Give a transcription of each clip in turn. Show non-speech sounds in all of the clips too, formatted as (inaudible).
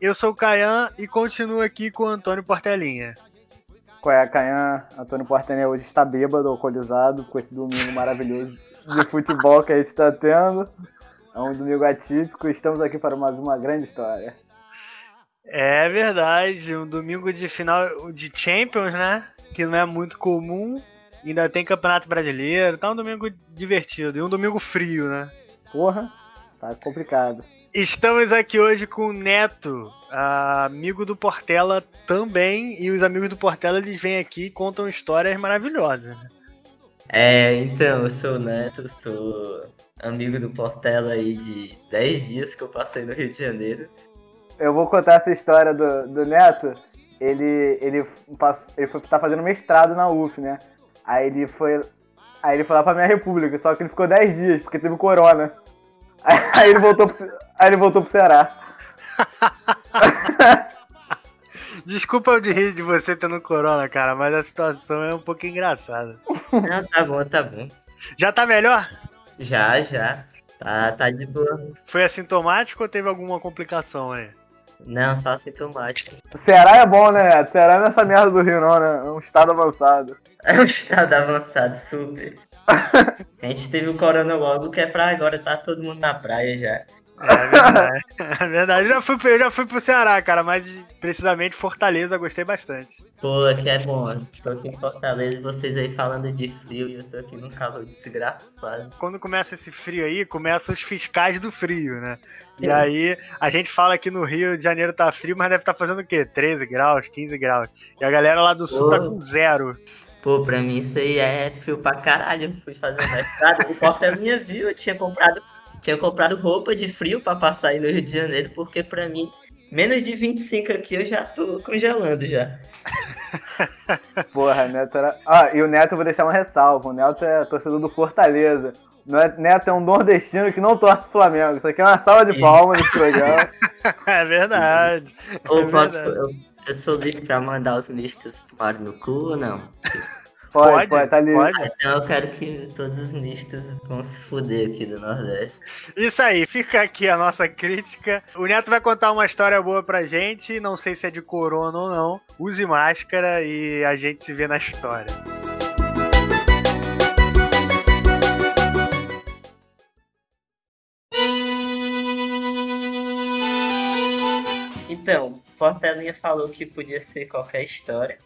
Eu sou o Caian e continuo aqui com o Antônio Portelinha. Qual é, Caian? Antônio Portelinha hoje está bêbado, alcoolizado, com esse domingo maravilhoso de futebol que a gente está tendo. É um domingo atípico e estamos aqui para mais uma grande história. É verdade, um domingo de final de Champions, né? Que não é muito comum. Ainda tem Campeonato Brasileiro, tá um domingo divertido e um domingo frio, né? Porra, tá complicado. Estamos aqui hoje com o Neto, amigo do Portela também, e os amigos do Portela eles vêm aqui e contam histórias maravilhosas. Né? É, então, eu sou o Neto, sou amigo do Portela aí de 10 dias que eu passei no Rio de Janeiro. Eu vou contar essa história do, do Neto. Ele, ele, passou, ele foi tá fazendo mestrado na UF, né? Aí ele foi. Aí ele foi lá pra minha república, só que ele ficou 10 dias, porque teve corona. (laughs) Aí ele voltou pro, aí ele voltou pro Ceará. (laughs) Desculpa de rir de você tendo corona, cara, mas a situação é um pouco engraçada. Não, tá bom, tá bom. Já tá melhor? Já, já. Tá, tá de boa. Foi assintomático ou teve alguma complicação aí? Não, só assintomático. O Ceará é bom, né? O Ceará não é essa merda do Rio, não, né? É um estado avançado. É um estado avançado, super. A gente teve o corona logo, que é pra agora tá todo mundo na praia já. É verdade. (laughs) É verdade. Eu já fui, eu já fui pro Ceará, cara, mas precisamente Fortaleza, gostei bastante. Pô, aqui é bom. Tô aqui em Fortaleza e vocês aí falando de frio e eu tô aqui num calor desgraçado. Quando começa esse frio aí, começam os fiscais do frio, né? Sim. E aí, a gente fala que no Rio de Janeiro tá frio, mas deve estar tá fazendo o quê? 13 graus, 15 graus. E a galera lá do sul Pô. tá com zero. Pô, pra mim isso aí é frio pra caralho. Eu fui fazer mestrado, o porta-minha viu, eu tinha comprado tinha comprado roupa de frio para passar aí no Rio de Janeiro, porque para mim, menos de 25 aqui eu já tô congelando já. (laughs) Porra, Neto era. Ah, e o Neto eu vou deixar uma ressalva. O Neto é torcedor do Fortaleza. O Neto é um nordestino que não torce o Flamengo. Isso aqui é uma salva de palmas nesse programa. (laughs) é verdade. Ou é posso, verdade. Eu, eu, sou livre pra mandar os mistos tomarem no cu ou não? (laughs) Pode, pode, pode, tá livre. Pode. Então eu quero que todos os mistos vão se fuder aqui do Nordeste. Isso aí, fica aqui a nossa crítica. O Neto vai contar uma história boa pra gente, não sei se é de corona ou não. Use máscara e a gente se vê na história. Então, Portelinha falou que podia ser qualquer história.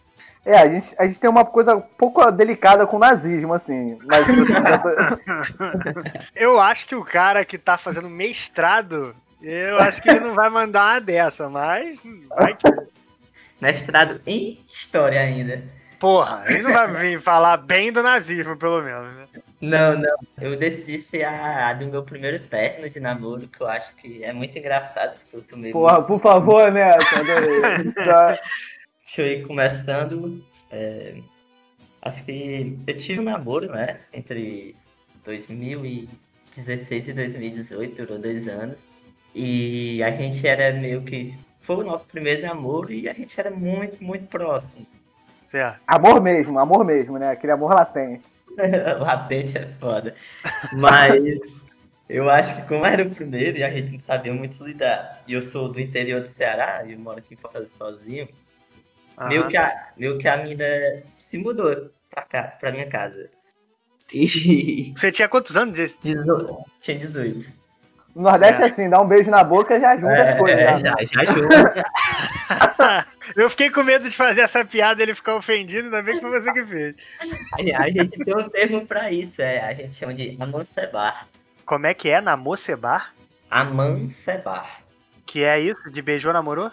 É, a gente, a gente tem uma coisa um pouco delicada com o nazismo, assim. Mas... (laughs) eu acho que o cara que tá fazendo mestrado, eu acho que ele não vai mandar uma dessa, mas. Vai que... Mestrado em história ainda. Porra, ele não vai vir falar bem do nazismo, pelo menos, né? Não, não. Eu decidi ser a, a do meu primeiro término de namoro, que eu acho que é muito engraçado. Porque eu tomei Porra, muito... por favor, né? Tá. (laughs) Deixa eu ir começando. É, acho que eu tive um namoro, né? Entre 2016 e 2018, durou dois anos. E a gente era meio que. Foi o nosso primeiro namoro e a gente era muito, muito próximo. Certo. Amor mesmo, amor mesmo, né? Aquele amor latente. (laughs) latente é foda. Mas eu acho que como era o primeiro e a gente não sabia muito lidar. E eu sou do interior do Ceará, e eu moro aqui em Fortaleza sozinho. Meio que, a, meio que a mina se mudou pra cá, pra minha casa. E... Você tinha quantos anos? (laughs) Dezo... Tinha 18. No Nordeste é. assim, dá um beijo na boca já junta é, as coisas. É, já, né? já junta. (laughs) Eu fiquei com medo de fazer essa piada e ele ficar ofendido, ainda bem que foi você que fez. A gente tem um termo pra isso, é, a gente chama de amancebar. Como é que é? Namocebar? Amancebar. Que é isso? De beijou, namorou?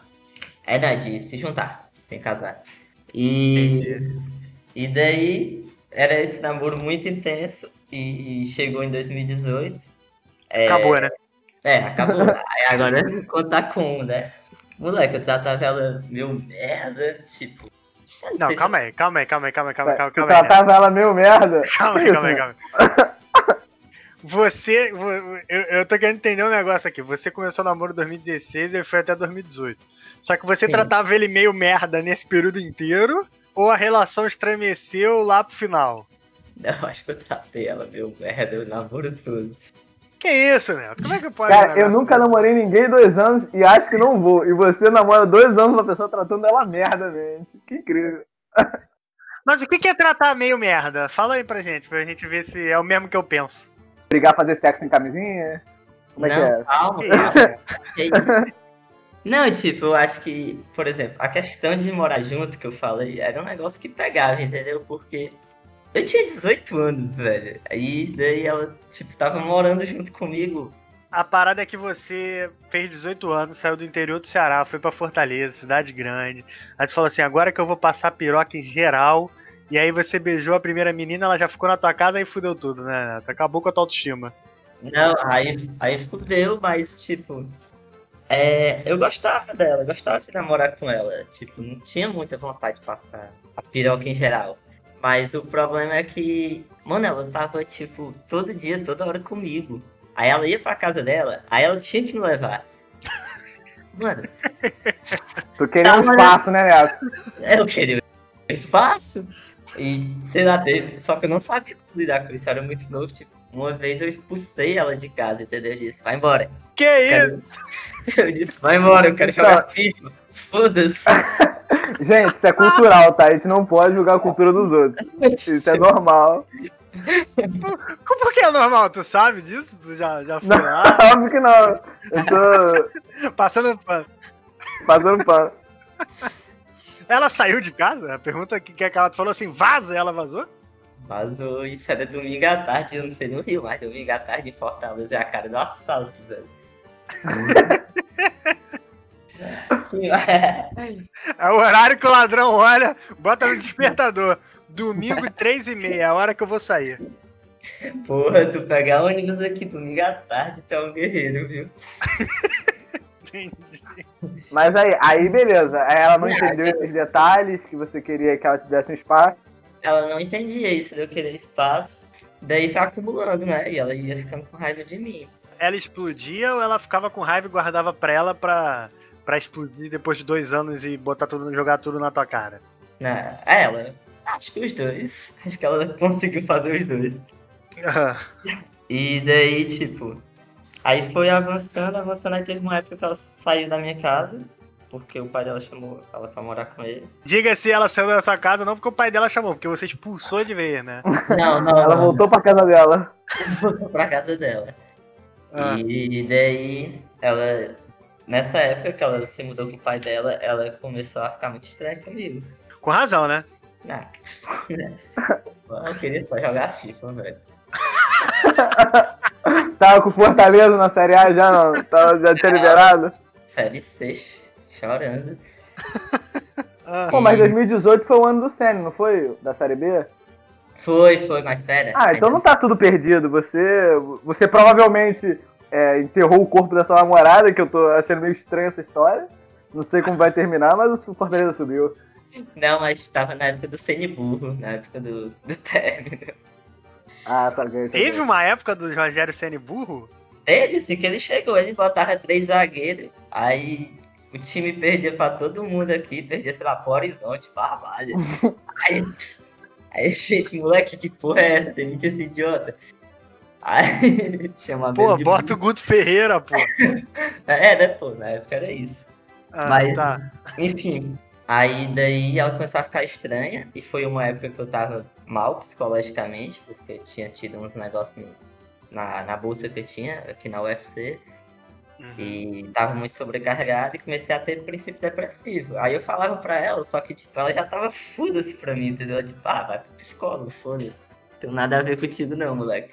É, né, de se juntar sem casar. E, e daí era esse namoro muito intenso e chegou em 2018. É, acabou, né? É, acabou. Aí agora contar com, né? Moleque, eu tratava ela meio merda, tipo. Não, não calma aí, calma aí, calma aí, calma aí, calma aí, calma aí. Eu tratava ela meio merda. (laughs) Calma aí, calma aí, calma aí. Você, eu, eu tô querendo entender um negócio aqui. Você começou o namoro em 2016 e foi até 2018. Só que você Sim. tratava ele meio merda nesse período inteiro, ou a relação estremeceu lá pro final? Não, acho que eu tratei ela meio merda o namoro todo. Que isso, Neto? Como é que pode? Cara, eu nunca namorei ninguém dois anos e acho que não vou. E você namora dois anos uma pessoa tratando ela merda, gente. Que incrível. (laughs) Mas o que é tratar meio merda? Fala aí pra gente, pra gente ver se é o mesmo que eu penso. Brigar, fazer sexo em camisinha? Como é não, que é? Calma, (laughs) isso? Não, tipo, eu acho que, por exemplo, a questão de morar junto que eu falei era um negócio que pegava, entendeu? Porque eu tinha 18 anos, velho. Aí daí ela, tipo, tava morando junto comigo. A parada é que você fez 18 anos, saiu do interior do Ceará, foi pra Fortaleza, cidade grande. Aí você falou assim: agora que eu vou passar piroca em geral. E aí você beijou a primeira menina, ela já ficou na tua casa e fudeu tudo, né? Acabou com a tua autoestima. Não, aí, aí fudeu, mas tipo. É, eu gostava dela, gostava de namorar com ela. Tipo, não tinha muita vontade de passar a piroca em geral. Mas o problema é que, mano, ela tava, tipo, todo dia, toda hora comigo. Aí ela ia pra casa dela, aí ela tinha que me levar. (laughs) Mano, Tu queria um Tá, mas- espaço, né, Neto? eu queria espaço. E, sei lá, teve, só que eu não sabia lidar com isso, eu era muito novo. Tipo, uma vez eu expulsei ela de casa, entendeu? Eu disse, vai embora. Que Eu isso? quero- (laughs) Eu disse, vai embora, eu quero jogar FIFA. Foda-se. (laughs) (laughs) Gente, isso é cultural, tá? A gente não pode julgar a cultura dos outros. Isso é normal. Por que é normal? Tu sabe disso? Tu já, já foi Não, lá? (laughs) óbvio que não. Eu tô Passando pano. passando pano. Ela saiu de casa? A pergunta que, que ela falou assim, vaza, ela vazou? Vazou, isso era domingo à tarde, eu não sei no Rio, mas domingo à tarde em Fortaleza é a cara do assalto, velho. (laughs) Sim, é. É o horário que o ladrão olha, bota no despertador. Domingo, (laughs) três e meia, é a hora que eu vou sair. Porra, tu pegar ônibus aqui domingo à tarde, tu é um guerreiro, viu? (laughs) Entendi. Mas aí, aí beleza. Ela não entendeu esses detalhes que você queria que ela tivesse um espaço. Ela não entendia isso, de eu querer espaço, daí foi acumulando, né? E ela ia ficando com raiva de mim. Ela explodia ou ela ficava com raiva e guardava pra ela pra, pra explodir depois de dois anos e botar tudo, jogar tudo na tua cara? Na, ela, acho que os dois. Acho que ela conseguiu fazer os dois. E daí, tipo, aí foi avançando, avançando, aí teve uma época que ela saiu da minha casa, porque o pai dela chamou ela pra morar com ele. Diga se ela saiu da sua casa, não porque o pai dela chamou, porque você expulsou de vez, né? Não, não, Ela não, voltou pra casa dela. voltou (laughs) pra casa dela. Ah. E daí, ela, nessa época que ela se mudou com o pai dela, ela começou a ficar muito estranha comigo. Com razão, né? Ah, eu queria só jogar FIFA, velho. (laughs) Tava com Fortaleza na Série A já, não? Tava, já tinha liberado? Série C, chorando. Ah. Pô, mas 2018 foi o ano do Senna, não foi? Da Série B? Foi, foi, mas pera. Ah, então não tá tudo perdido. Você, você provavelmente é, enterrou o corpo da sua namorada, que eu tô achando meio estranha essa história. Não sei como vai terminar, mas o Fortaleza subiu. Não, mas tava na época do Sene Burro, na época do, do (laughs) término. Ah, saquei. saquei. Teve uma época do Rogério Ceni burro? Ele, assim que ele chegou, ele botava três zagueiros, aí o time perdia pra todo mundo aqui, perdia, sei lá, pro Horizonte, Barbalha. (laughs) aí, aí, gente, moleque, que porra é essa? Demite esse idiota. Aí, chama Pô, de bota o Guto Ferreira, pô. (laughs) É, né, pô, na época era isso. Ah, Mas- tá. Enfim, aí daí ela começou a ficar estranha e foi uma época que eu tava mal psicologicamente, porque eu tinha tido uns negócios na, na bolsa que eu tinha aqui na UFC Uhum. e tava muito sobrecarregado e comecei a ter princípio depressivo. Aí eu falava pra ela, só que tipo, ela já tava foda-se pra mim, entendeu? Tipo, ah, vai pro psicólogo, foda-se. Tem nada a ver contigo não, moleque.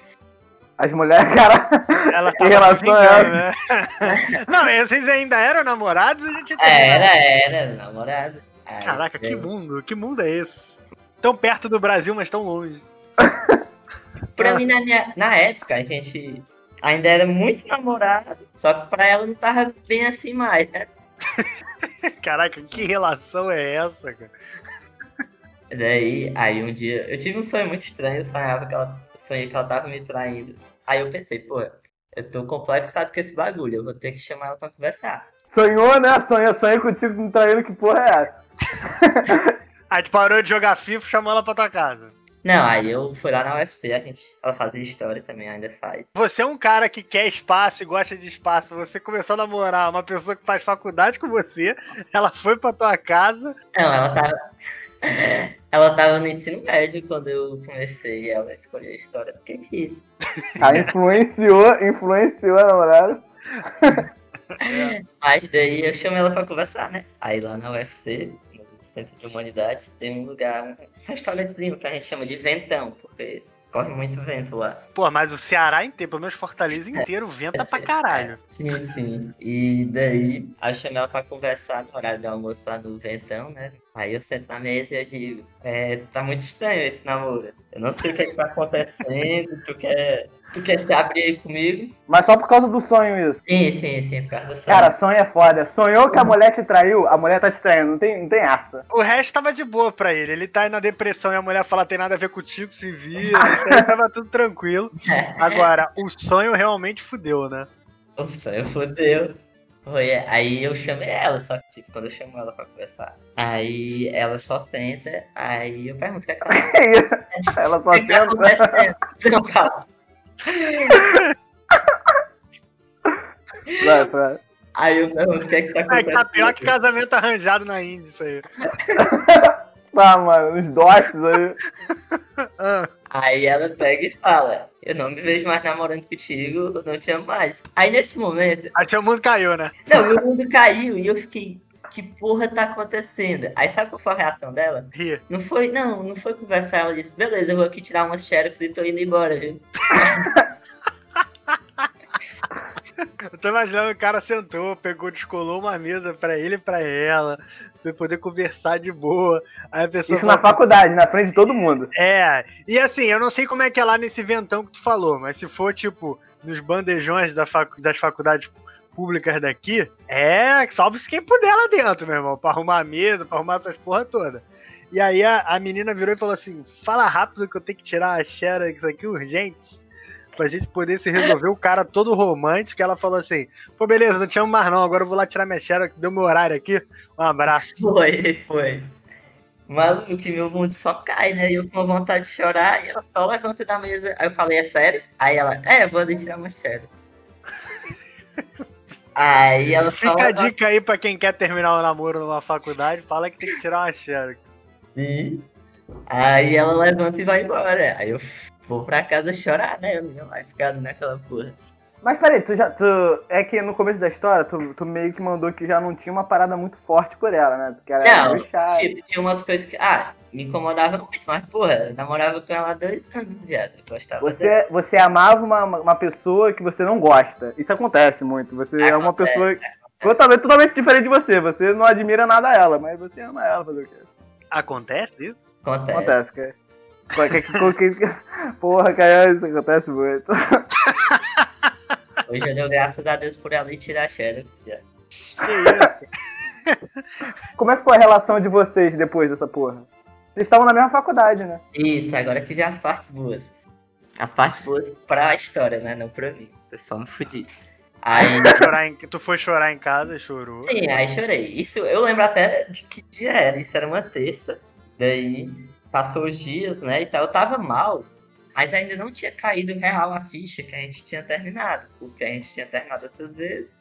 As mulheres, (laughs) cara. Ela Que tava relação se vingando, né? (laughs) Não, vocês ainda eram namorados e a gente É, era, era, namorado. Aí, Caraca, que daí- mundo, que mundo é esse? Tão perto do Brasil, mas tão longe. (laughs) Pra Ah. mim, na, minha, na época, a gente ainda era muito namorado, só que pra ela não tava bem assim mais, né? Caraca, que relação é essa, cara? Daí, aí um dia, eu tive um sonho muito estranho, eu sonhava que ela, sonhei que ela tava me traindo. Aí eu pensei, pô, eu tô complexado com esse bagulho, eu vou ter que chamar ela pra conversar. Sonhou, né? Sonhei, sonhei contigo me traindo, que porra é essa? (laughs) Aí tu parou de jogar FIFA e chamou ela pra tua casa. Não, aí eu fui lá na UFC, a gente, ela fazia história também, ainda faz. Você é um cara que quer espaço e gosta de espaço. Você começou a namorar uma pessoa que faz faculdade com você, ela foi pra tua casa. Não, ela tava. (laughs) Ela tava no ensino médio quando eu comecei, ela escolheu a história porque quis. Aí influenciou, influenciou a namorada. (laughs) Mas daí eu chamei ela pra conversar, né? Aí lá na UFC, no Centro de Humanidades, tem um lugar, um restaurantezinho que a gente chama de Ventão, porque corre muito vento lá. Pô, mas o Ceará inteiro, pelo menos Fortaleza inteiro, venta pra caralho. Sim, sim. E daí, chamei ela pra conversar no horário do almoço lá no Ventão, né? Aí eu sento na mesa e eu digo, é, tá muito estranho esse namoro. Eu não sei o que, é que tá acontecendo, tu quer, tu quer se abrir aí comigo? Mas só por causa do sonho isso. Sim, sim, sim, por causa do sonho. Cara, sonho é foda. Sonhou que a mulher te traiu, a mulher tá te traindo. Não tem, não tem essa. O resto tava de boa pra ele. Ele tá aí na depressão e a mulher fala tem nada a ver contigo, se vira. Isso aí tava tudo tranquilo. (laughs) Agora, o sonho realmente fudeu, né? O sonho fodeu. Foi, aí eu chamei ela, só que tipo, quando eu chamo ela pra conversar. Aí ela só senta, aí eu pergunto o que é que ela (laughs) ela só é acontecendo? Não, calma. Vai, vai. Aí eu pergunto o que é que tá É acontecendo. tá pior que casamento arranjado na Índia, isso aí. (laughs) Tá, mano, os dotes aí. Ah, Aí ela pega e fala, eu não me vejo mais namorando contigo, eu não te amo mais. Aí nesse momento, aí seu mundo caiu, né? não, meu mundo caiu e eu fiquei, que porra tá acontecendo? Aí sabe qual foi a reação dela? Ria. Não foi, não, não foi conversar, ela disse, beleza, eu vou aqui tirar umas xerox e tô indo embora, viu? (laughs) (laughs) Eu tô imaginando o cara sentou, pegou, descolou uma mesa pra ele e pra ela, pra poder conversar de boa. Aí a pessoa Isso na fala, faculdade, na frente de todo mundo. É, e assim, eu não sei como é que é lá nesse ventão que tu falou, mas se for, tipo, nos bandejões da facu- das faculdades públicas daqui, é, salve-se quem puder lá dentro, meu irmão, pra arrumar a mesa, pra arrumar essas porra toda. E aí a, a menina virou e falou assim, fala rápido que eu tenho que tirar a xerox aqui urgente, pra gente poder se resolver, o cara todo romântico, ela falou assim, pô, beleza, não te amo mais não, agora eu vou lá tirar minha xerox, deu meu horário aqui, um abraço. Foi, foi. Maluco, que meu mundo só cai, né? E eu com vontade de chorar, e ela só levanta da mesa. Aí eu falei, é sério? Aí ela, é, vou ali tirar uma xerox. (laughs) Aí ela Fica a dica aí pra quem quer terminar o namoro numa faculdade, fala que tem que tirar uma xerox. assim. Aí ela levanta e vai embora. Aí eu vou pra casa chorar, né? Eu não ia mais ficar naquela porra. Mas peraí, tu já. Tu, é que no começo da história, tu, tu meio que mandou que já não tinha uma parada muito forte por ela, né? Porque ela era Não, chata. tipo, tinha umas coisas que, ah, me incomodava muito, mas porra, eu namorava com ela há dois anos já. Eu gostava dela. Você, você amava uma, uma pessoa que você não gosta. Isso acontece muito. Você é uma Acontece, pessoa totalmente, totalmente diferente de você. Você não admira nada a ela, mas você ama ela, fazer o quê? Acontece isso? Acontece. Acontece, cara. Qualquer que- que- Porra, cara, isso acontece muito. Hoje eu dou graças a Deus por ela e tirar a xerox já. Que isso? Como é que foi a relação de vocês depois dessa porra? Vocês estavam na mesma faculdade, né? Isso, agora que vem as partes boas. As partes boas pra história, né? Não pra mim. Eu só me fudi. Aí, em- tu foi chorar em casa e chorou. sim, aí chorei. Isso eu lembro até de que dia era. Isso era uma terça. Daí passou os dias, né? E tal. Eu tava mal. Mas ainda não tinha caído real a ficha que a gente tinha terminado. Porque a gente tinha terminado outras vezes.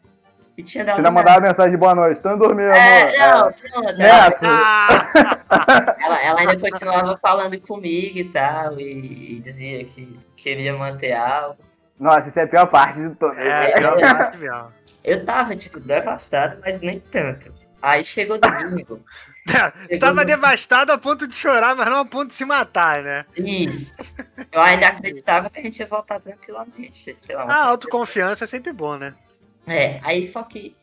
E tinha dado. Você ainda mandava mensagem de boa noite. Tô indo dormir, amor. É, não, não, ela, Neto. (laughs) Ela, ela ainda continuava falando comigo e tal. E, e dizia que queria manter algo. Nossa, isso é a pior parte de tudo. É, pior parte mesmo. Eu tava, tipo, devastado, mas nem tanto. Aí chegou domingo. (laughs) (laughs) Você tava devastado a ponto de chorar, mas não a ponto de se matar, né? Isso. Eu ainda acreditava que a gente ia voltar tranquilamente. Sei lá. A autoconfiança é sempre bom, né? É, aí só que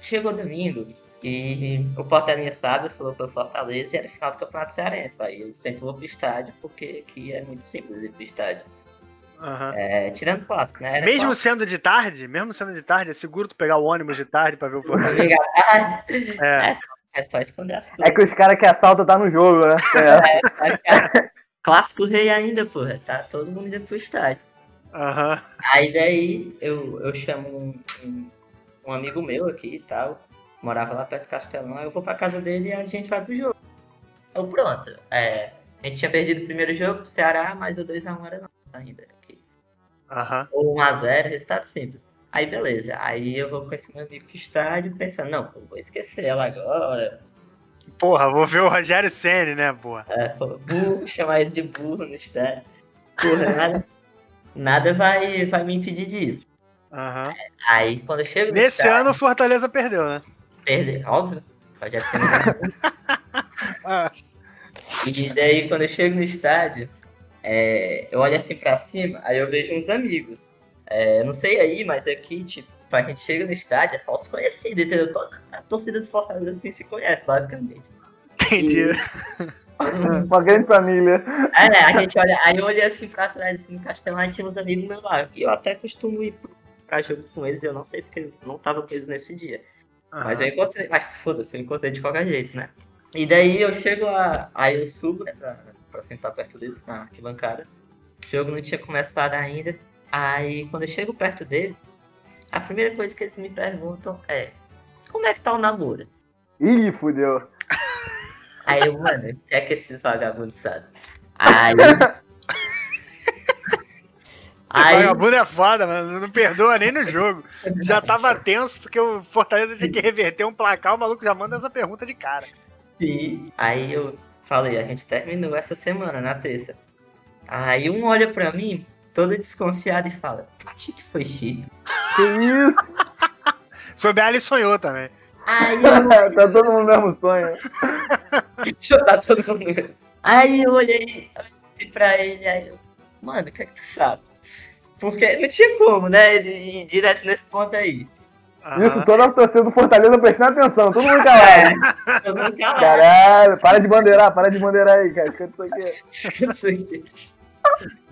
chegou domingo e o Portelinha sabe, eu sou pelo Fortaleza e era final do Campeonato Cearense. Aí eu sempre vou pro estádio, porque aqui é muito simples ir pro estádio. Aham. É, tirando o clássico, né? Era Mesmo clássico, sendo de tarde, mesmo sendo de tarde, é seguro tu pegar o ônibus de tarde pra ver o Fortaleza. tarde, É. é só esconder as É coisas. que os caras que assaltam tá no jogo, né? (laughs) É. Clássico rei ainda, porra. Tá todo mundo indo pro estádio. Aham. Aí daí eu, eu chamo um, um, um amigo meu aqui e tal. Morava lá perto do Castelão, aí eu vou pra casa dele e a gente vai pro jogo. Eu pronto. É, A gente tinha perdido o primeiro jogo pro Ceará, mas o 2x1 era nosso ainda. Aqui. Aham. Ou 1x0, resultado simples. Aí beleza. Aí eu vou com esse meu amigo pro estádio pensando, não, pô, vou esquecer ela agora. Porra, vou ver o Rogério Senni, né, porra? É, pô, burro, chamar ele de burro no estádio. Porra, nada, nada vai, vai me impedir disso. Aham. Aí quando eu chego no Nesse estádio, ano o Fortaleza perdeu, né? perder, óbvio. Rogério Ceni (laughs) Ah, E daí, quando eu chego no estádio, é, eu olho assim pra cima, aí eu vejo uns amigos. É, não sei aí, mas aqui, tipo, a gente chega no estádio, é só os conhecidos, entendeu? Toda a torcida do Fortaleza assim se conhece, basicamente. entendi. (laughs) Uma grande família. É, a gente olha, aí eu olhei assim pra trás, assim, no Castelão, e tinha uns amigos meus lá. E eu até costumo ir pra jogo com eles, eu não sei porque não tava com eles nesse dia. Mas eu encontrei, mas foda-se, eu encontrei de qualquer jeito, né? E daí eu chego lá, aí eu subo, né, pra, pra sentar perto deles na arquibancada. O jogo não tinha começado ainda. Aí quando eu chego perto deles, a primeira coisa que eles me perguntam é como é que tá o namoro? Ih, fudeu. Aí eu, mano, o que é que esses vagabundos sabem? Aí. (laughs) Aí, Vagabundo é foda, mano. Não perdoa nem no jogo. Já (laughs) tava tenso porque o Fortaleza tinha que reverter um placar, o maluco já manda essa pergunta de cara. Sim. Aí eu falei, a gente terminou essa semana, na terça. Aí um olha pra mim, todo desconfiado, e fala, acho que foi chip. Que (laughs) isso? Sobre ele sonhou também. Aí (laughs) eu tá todo mundo no mesmo sonho. (laughs) tá todo mundo. Aí eu olhei assim pra ele, aí eu, mano, o que é que tu sabe? Porque não tinha como, né? Ele ir direto nesse ponto aí. Aham. Isso, toda a torcida do Fortaleza prestando atenção, todo mundo calado. Eu não calado. Caralho, para de bandeirar, para de bandeirar aí, cara. Escuta isso aqui. Isso aqui.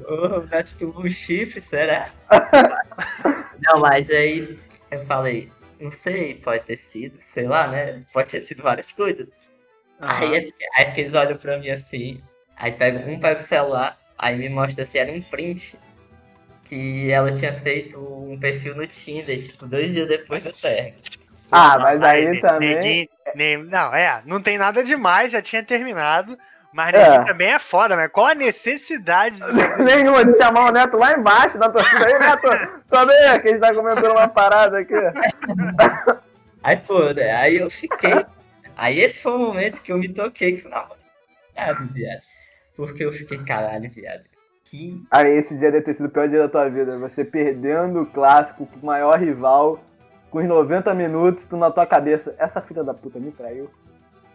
O Neto tomou um chifre, será? (laughs) não, mas aí eu falei, não sei, pode ter sido, sei lá, né? Pode ter sido várias coisas. Aí, aí eles olham pra mim assim, aí pega, um pega o celular, aí me mostra se era um print que ela tinha feito um perfil no Tinder, tipo, dois dias depois do término. Ah, mas aí ne- também. neguinho- nem- não, é, não tem nada demais, já tinha terminado. Mas É. também é foda, mas qual a necessidade de (laughs) Nenhuma de chamar o Neto lá embaixo da torcida aí, Neto. Sabe que a gente tá comentando uma parada aqui. (laughs) Aí, pô, né, aí eu fiquei. Aí esse foi o momento que eu me toquei que eu namorado, viado. Porque eu fiquei, caralho, viado. Que. Aí esse dia deve ter sido o pior dia da tua vida. Você perdendo o clássico pro maior rival, com os 90 minutos, tu na tua cabeça. Essa filha da puta me traiu.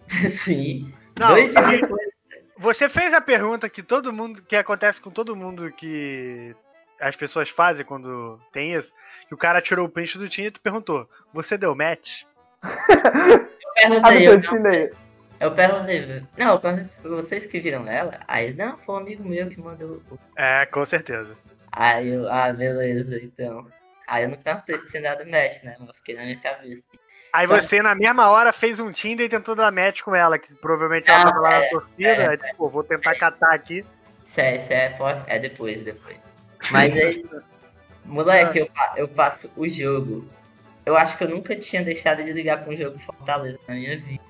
(laughs) Sim. Não, dois dias depois. Você fez a pergunta que todo mundo, que acontece com todo mundo que as pessoas fazem quando tem isso, que o cara tirou o print do time e tu perguntou, você deu match? Eu Ah, perguntei, eu eu, ensinei. eu perguntei, não, eu perguntei foi vocês que viram ela? Aí, não, foi um amigo meu que mandou. É, com certeza. Aí eu, ah, beleza, então. Aí eu não perguntei se tinha dado match, né? Mas eu fiquei na minha cabeça. Aí Sabe? você, na mesma hora, fez um Tinder e tentou dar match com ela, que provavelmente ela Ah, tava lá na é, torcida, é, aí, tipo, vou tentar catar aqui. Isso é, isso é, pode- é depois, depois. Mas aí, moleque, eu, eu passo o jogo. Eu acho que eu nunca tinha deixado de ligar pra um jogo de Fortaleza na minha vida.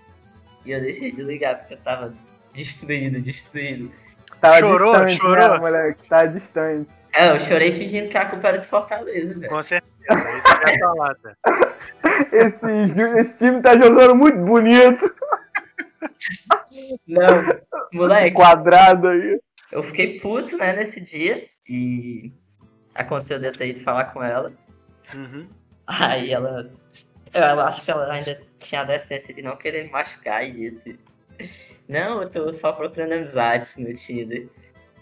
E eu deixei de ligar porque eu tava destruído, destruído. Tava Chorou? distante, Chorou? né, Né, moleque? Tava distante. É, eu chorei fingindo que a culpa era de Fortaleza, velho. Com certeza, é isso que eu ia falar, tá? Esse, esse time tá jogando muito bonito. Não, moleque, Quadrado aí. eu fiquei puto, né, nesse dia. E aconteceu de eu ter ido falar com ela. Uhum. Aí ela. Eu acho que ela ainda tinha a decência de não querer me machucar e disse. Não, eu tô só procurando amizades no Tinder.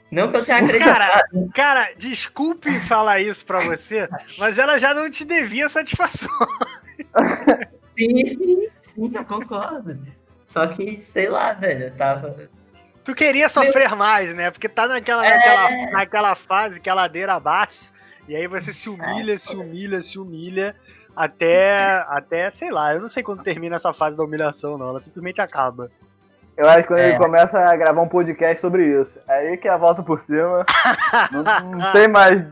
Não que eu tenha acreditado. Cara, cara, desculpe falar isso pra você, mas ela já não te devia satisfação. Sim, sim, sim, eu concordo. Só que, sei lá, velho, eu tava. Tu queria sofrer mais, né? Porque tá naquela, É. naquela, naquela fase que a ladeira abaixo, e aí você se humilha, se humilha, se humilha, até, até, sei lá, eu não sei quando termina essa fase da humilhação, não. Ela simplesmente acaba. Eu acho que quando É. ele começa a gravar um podcast sobre isso. Aí que é a volta por cima. (laughs) não, não tem mais.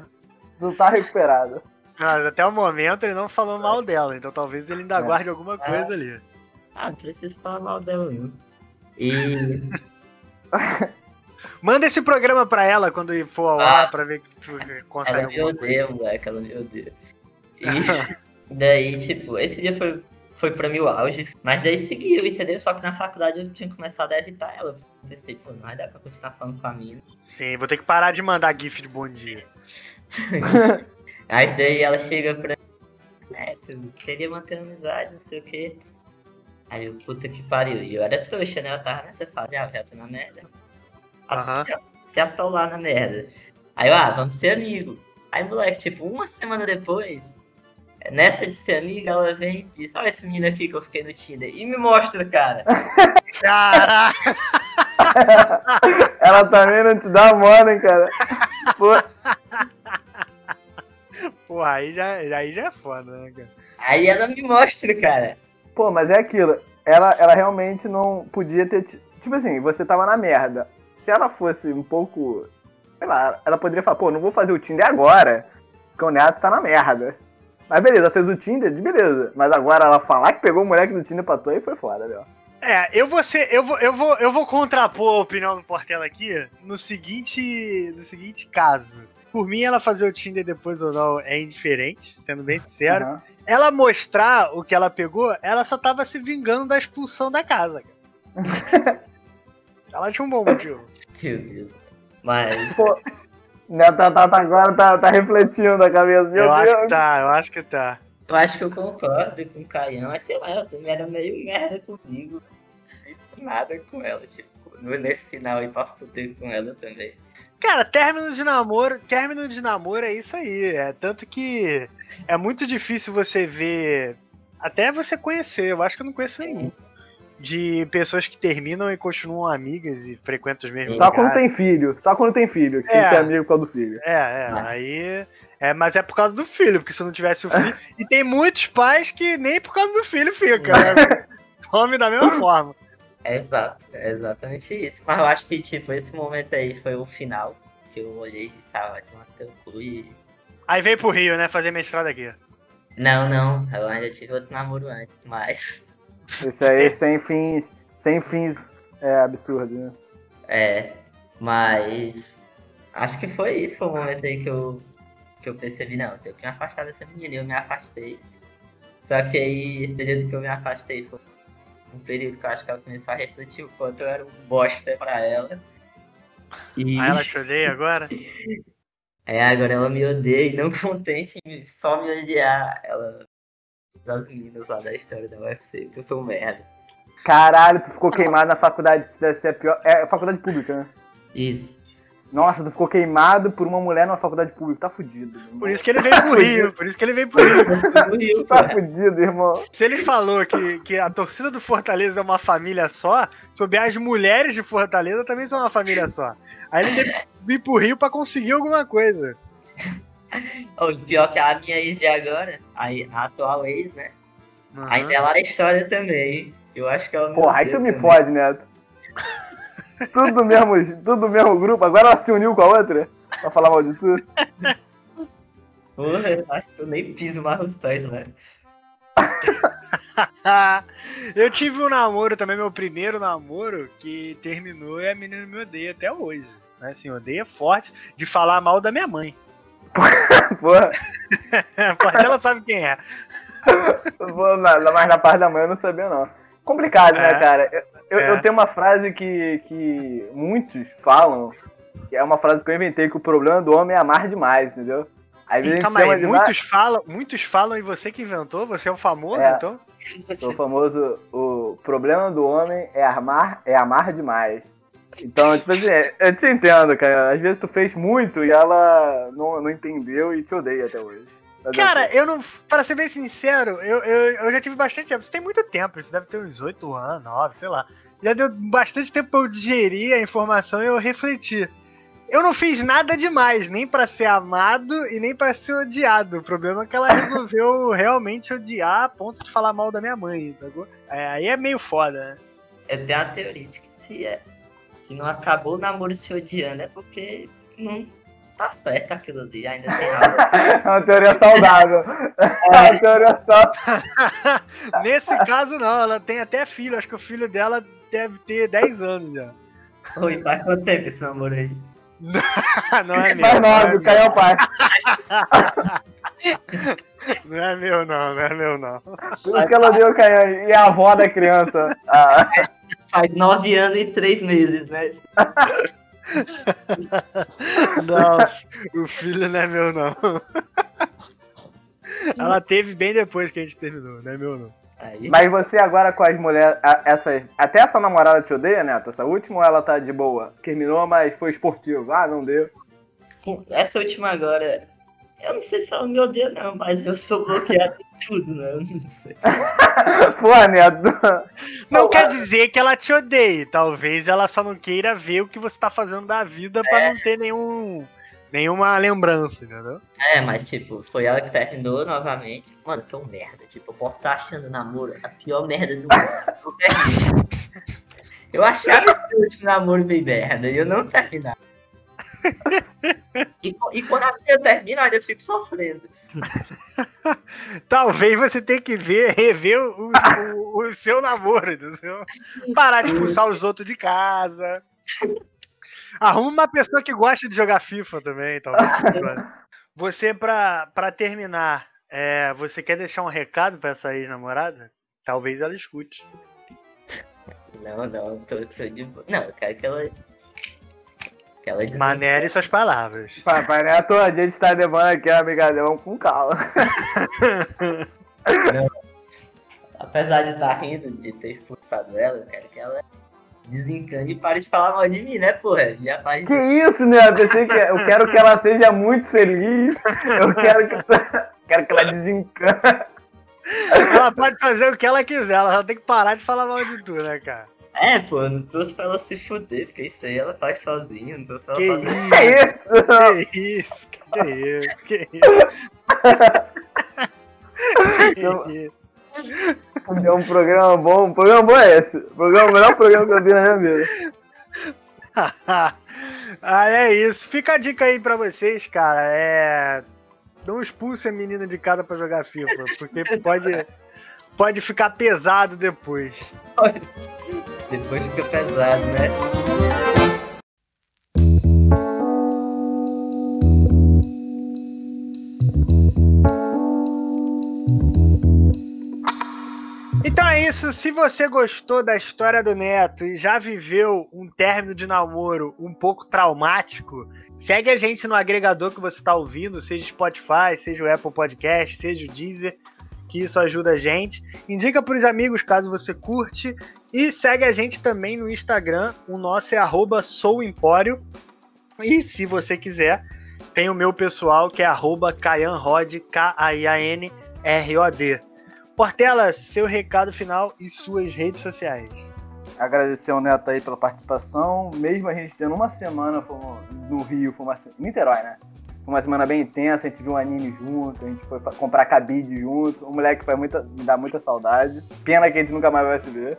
Não tá recuperado. Mas até o momento ele não falou mal dela, então talvez ele ainda É. guarde alguma coisa ali. Ah, não preciso falar mal dela, não. E. (laughs) Manda esse programa pra ela quando for ao Ah. ar pra ver que tu conta Ela me alguma coisa. odeia, moleque, ela me odeia. E (laughs) daí, tipo, esse dia foi, foi pra mim o auge. Mas daí seguiu, entendeu? Só que na faculdade eu tinha começado a evitar ela. Pensei, pô, não vai dar pra continuar falando com a mina. Sim, vou ter que parar de mandar gif de bom dia. (laughs) Aí daí ela chega pra mim, é, tu queria manter a amizade, não sei o quê. Aí eu, puta que pariu. E eu era trouxa, né? Eu tava nessa fase, ah, já tô na merda. Aham. Se atolar na merda. Aí eu, ah, vamos ser amigo. Aí, moleque, tipo, uma semana depois, nessa de ser amiga, ela vem e diz, olha esse menino aqui que eu fiquei no Tinder. E me mostra, cara. (laughs) Caraca! Ela também não te dá mole, hein, cara. Pô, (laughs) Porra, aí já, aí já é foda, né, cara? Aí ela me mostra, cara. pô, mas é aquilo. Ela, ela realmente não podia ter. ti- Tipo assim, você tava na merda. Se ela fosse um pouco. Sei lá, ela poderia falar, pô, não vou fazer o Tinder agora. Porque o Neto tá na merda. Mas beleza, fez o Tinder, beleza. Mas agora ela falar que pegou o moleque do Tinder pra tu aí foi foda, meu. É, eu vou ser, eu vou, eu vou, eu vou contrapor a opinião do Portela aqui no seguinte, no seguinte caso. Por mim, ela fazer o Tinder depois ou não é indiferente, sendo bem sincero. Aham. Ela mostrar o que ela pegou, ela só tava se vingando da expulsão da casa, cara. (laughs) ela tinha um bom motivo. Meu Deus. Mas, Pô, Neto tá, tá- tá agora tá, tá refletindo na cabeça. Meu eu Deus. acho que tá, eu acho que tá. eu acho que eu concordo com o Caião. Mas sei lá, ela também era meio merda comigo. Não fiz nada com ela, tipo, no- nesse final aí pra fuder com ela também. Cara, término de namoro, término de namoro é isso aí. É tanto que é muito difícil você ver, até você conhecer. Eu acho que eu não conheço nenhum. De pessoas que terminam e continuam amigas e frequentam os mesmos Só quando lugares. tem filho. Só quando tem filho. Que tem É. que ter amigo por causa do filho. É, é, Ah. aí. É, mas é por causa do filho, porque se não tivesse o filho. (laughs) e tem muitos pais que nem por causa do filho fica, né? (laughs) Some da mesma forma. É exato, é exatamente isso. Mas eu acho que, tipo, esse momento aí foi o final. Que eu olhei e disse, ah, vai tomar teu cu e. Aí veio pro Rio, né? Fazer mestrado aqui. Não, não, eu ainda tive outro namoro antes, mas. (laughs) Isso aí sem fins. Sem fins é absurdo, né? É. Mas. Acho que foi isso, foi o momento aí que eu. Que eu percebi, não, eu tenho que me afastar dessa menina. E eu me afastei. Só que aí, esse período que eu me afastei foi um período que eu acho que ela começou a refletir o quanto eu era um bosta pra ela. E... Aí ela te odeia agora. (laughs) É, agora ela me odeia e não contente em só me odiar. Ela. Das meninas lá da história da UFC, que eu sou um merda. Caralho, tu ficou queimado na faculdade. Deve ser a pior. É faculdade pública, né? Isso. Nossa, tu ficou queimado por uma mulher numa faculdade pública. Tá fudido. irmão. Por isso que ele veio pro Rio. Por isso que ele veio pro Rio. Tá fudido, irmão. Se ele falou que, que a torcida do Fortaleza é uma família só, sobre as mulheres de Fortaleza também são uma família só. Aí ele teve que vir pro Rio pra conseguir alguma coisa. O pior que a minha ex de agora, a, a atual ex, né? Uhum. Ainda é lá na história também. Eu acho que ela me Porra, aí tu me fode, Neto. Tudo do mesmo, tudo do mesmo grupo. Agora ela se uniu com a outra pra falar mal de tu. Porra, eu acho que eu nem piso mais os pés, né? (laughs) eu tive um namoro também, meu primeiro namoro, que terminou e a menina me odeia até hoje. Né? Assim, odeia forte de falar mal da minha mãe. (laughs) Porra, (laughs) Porque ela sabe quem é. mas na parte da manhã eu não sabia, não. Complicado, né, É. cara? Eu, É. eu tenho uma frase que, que muitos falam, que é uma frase que eu inventei, que o problema do homem é amar demais, entendeu? Às vezes Calma aí, demais- muitos falam, muitos falam e você que inventou, você é o famoso, É. então? O famoso, o problema do homem é amar, é amar demais. Então, tipo assim, eu te entendo, cara. Às vezes tu fez muito e ela não, não entendeu e te odeia até hoje. Mas Cara, assim, eu não. Pra ser bem sincero, eu, eu, eu já tive bastante tempo. Isso tem muito tempo, isso deve ter uns 8 anos, 9, sei lá. Já deu bastante tempo pra eu digerir a informação e eu refletir. Eu não fiz nada demais, nem pra ser amado e nem pra ser odiado. O problema é que ela resolveu (laughs) realmente odiar a ponto de falar mal da minha mãe, sacou? É, aí é meio foda, né? Eu tenho a teoria de que se, é, se não acabou o namoro se odiando é porque não tá certo aquilo ali, ainda tem (laughs) algo. é uma teoria saudável. É uma teoria saudável. (laughs) Nesse caso, não, ela tem até filho. Acho que o filho dela deve ter 10 anos já. Oi, faz quanto tempo esse namoro aí? (laughs) não é meu. Mais não é caiu o pai. Não é meu, não, não é meu, não. Por isso que ela deu canhão. E a avó da criança. Ah, Faz nove anos e três meses, né? (laughs) Não, o filho não é meu, não. Ela teve bem depois que a gente terminou, não é meu, não. Aí, mas você agora com as mulheres. Essas, até essa namorada te odeia, Neto? Essa última ou ela tá de boa? Terminou, mas foi esportivo. Ah, não deu. essa última agora, eu não sei se ela me odeia não, mas eu sou bloqueado em tudo, né? Eu não sei. (laughs) Pô, Neto. Não Não, quer dizer que ela te odeie. Talvez ela só não queira ver o que você tá fazendo da vida pra não ter nenhum, nenhuma lembrança, entendeu? É, mas tipo, foi ela que terminou novamente. Mano, eu sou um merda. Tipo, eu posso estar achando namoro a pior merda do mundo. Eu achava esse último namoro bem merda e eu não terminava. (laughs) E, e quando a minha termina, eu ainda fico sofrendo. (laughs) Talvez você tenha que ver, rever o, o- o seu namoro, entendeu? (laughs) Parar de expulsar os outros de casa. Arruma uma pessoa que gosta de jogar FIFA também, talvez. Você, pra, pra terminar, é, você quer deixar um recado pra essa ex-namorada? Talvez ela escute. Não, não, tô, tô de boa. Não, eu quero que ela. Que ela Manere suas palavras. Papai Neto, a gente tá levando aqui a brigadeirão com calma. (laughs) Apesar de estar rindo de ter expulsado ela, eu quero que ela desencane e pare de falar mal de mim, né, porra? Já faz. Que isso, Neto? Eu, pensei que- eu quero que ela seja muito feliz. Eu quero que, quero que ela desencane. Ela pode fazer o que ela quiser, ela só tem que parar de falar mal de tu, né, cara? É, pô, eu não trouxe pra ela se fuder, porque isso aí ela faz sozinha, não trouxe ela Que pra isso, Que isso? que isso, que isso, que isso. Que isso. É um programa bom. Um programa bom é esse. O programa, o melhor programa que eu vi na minha vida. (laughs) ah, é isso. Fica a dica aí pra vocês, cara. É. Não expulse a menina de casa pra jogar FIFA, porque pode, pode ficar pesado depois. (laughs) Depois fica pesado, né? Então é isso. Se você gostou da história do Neto e já viveu um término de namoro um pouco traumático, segue a gente no agregador que você está ouvindo, seja o Spotify, seja o Apple Podcast, seja o Deezer, que isso ajuda a gente. Indica para os amigos caso você curte. E segue a gente também no Instagram. O nosso é souempório. E se você quiser, tem o meu pessoal que é arroba Kayanrod, K-A-I-A-N-R-O-D. Portela, seu recado final e suas redes sociais. Agradecer ao Neto aí pela participação. Mesmo a gente tendo uma semana no Rio, foi uma, Niterói, né? Foi uma semana bem intensa, a gente viu um anime junto, a gente foi comprar cabide junto. Um moleque faz muita, me dá muita saudade. Pena que a gente nunca mais vai se ver.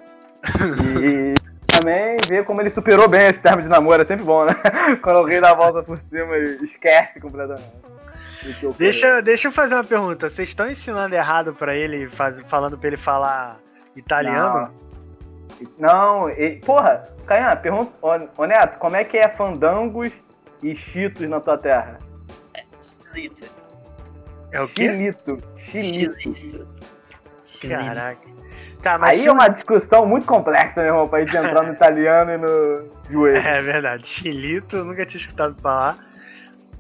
E (laughs) também ver como ele superou bem esse termo de namoro, é sempre bom, né? (laughs) Quando alguém dá a volta por cima e esquece completamente. Deixa, deixa eu fazer uma pergunta. Vocês estão ensinando errado pra ele, faz- falando pra ele falar italiano? Não, ele, porra, Caian, pergunta, ô, ô Neto, como é que é fandangos e cheetos na tua terra? Chilito. É o quê? Chilito, chilito. Caraca. Tá, mas Aí se- é uma discussão muito complexa, meu irmão, pra gente entrar no (laughs) italiano e no joelho. É verdade. Chilito, eu nunca tinha escutado falar.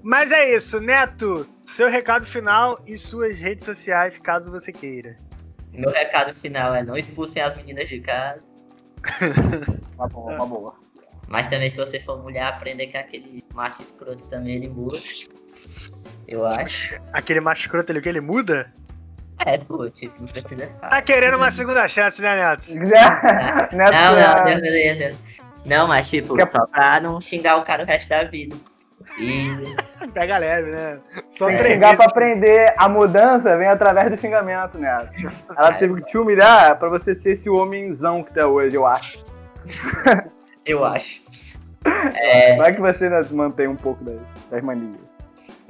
Mas é isso, Neto. Seu recado final e suas redes sociais, caso você queira. Meu recado final é não expulsem as meninas de casa. Uma boa, uma boa. Mas também se você for mulher, aprenda que aquele macho escroto também ele muda. Eu acho. Aquele macho escroto ali, o que ele muda? É, pô, tipo, não precisa. Tá querendo uma segunda chance, né, Neto? Neto, (laughs) Não, não, é- Deus, Deus, Deus. Não, mas tipo, Quer- só pra não xingar o cara o resto da vida. E (laughs) Pega leve, né? Só tem que três xingar pra aprender. A mudança vem através do xingamento, Neto. Ela teve que te humilhar pra você ser esse homenzão que tá hoje, eu acho. (laughs) eu acho. É, Vai que você ainda mantém um pouco das, das manias.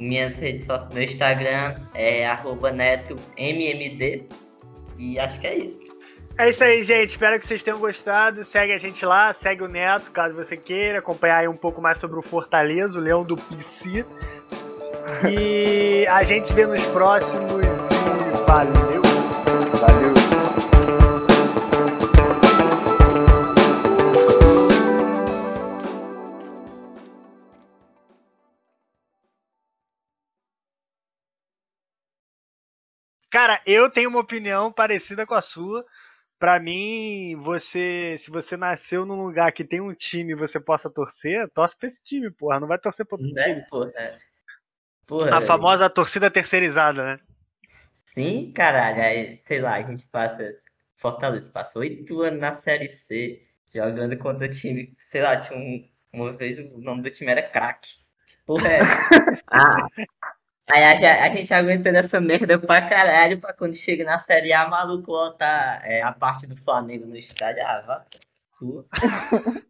Minhas redes sociais, meu Instagram é arroba neto mmd. E acho que é isso. É isso aí, gente. Espero que vocês tenham gostado. Segue a gente lá, segue o Neto, caso você queira acompanhar aí um pouco mais sobre o Fortaleza, o Leão do PC. E a gente se vê nos próximos e valeu! Valeu. Cara, eu tenho uma opinião parecida com a sua. Pra mim, você, se você nasceu num lugar que tem um time e você possa torcer, torce pra esse time, porra. Não vai torcer pra outro Né, time. porra? Porra, A famosa torcida terceirizada, né? Sim, caralho. Aí, sei lá, a gente passa. Fortaleza passou oito anos na Série C, jogando contra time, sei lá, tinha um, uma vez o nome do time era craque. Porra, é. (laughs) (laughs) ah, aí a, a gente aguentando essa merda pra caralho, pra quando chega na Série A, maluco lotar é, a parte do Flamengo no estádio. Ah, vá. (laughs)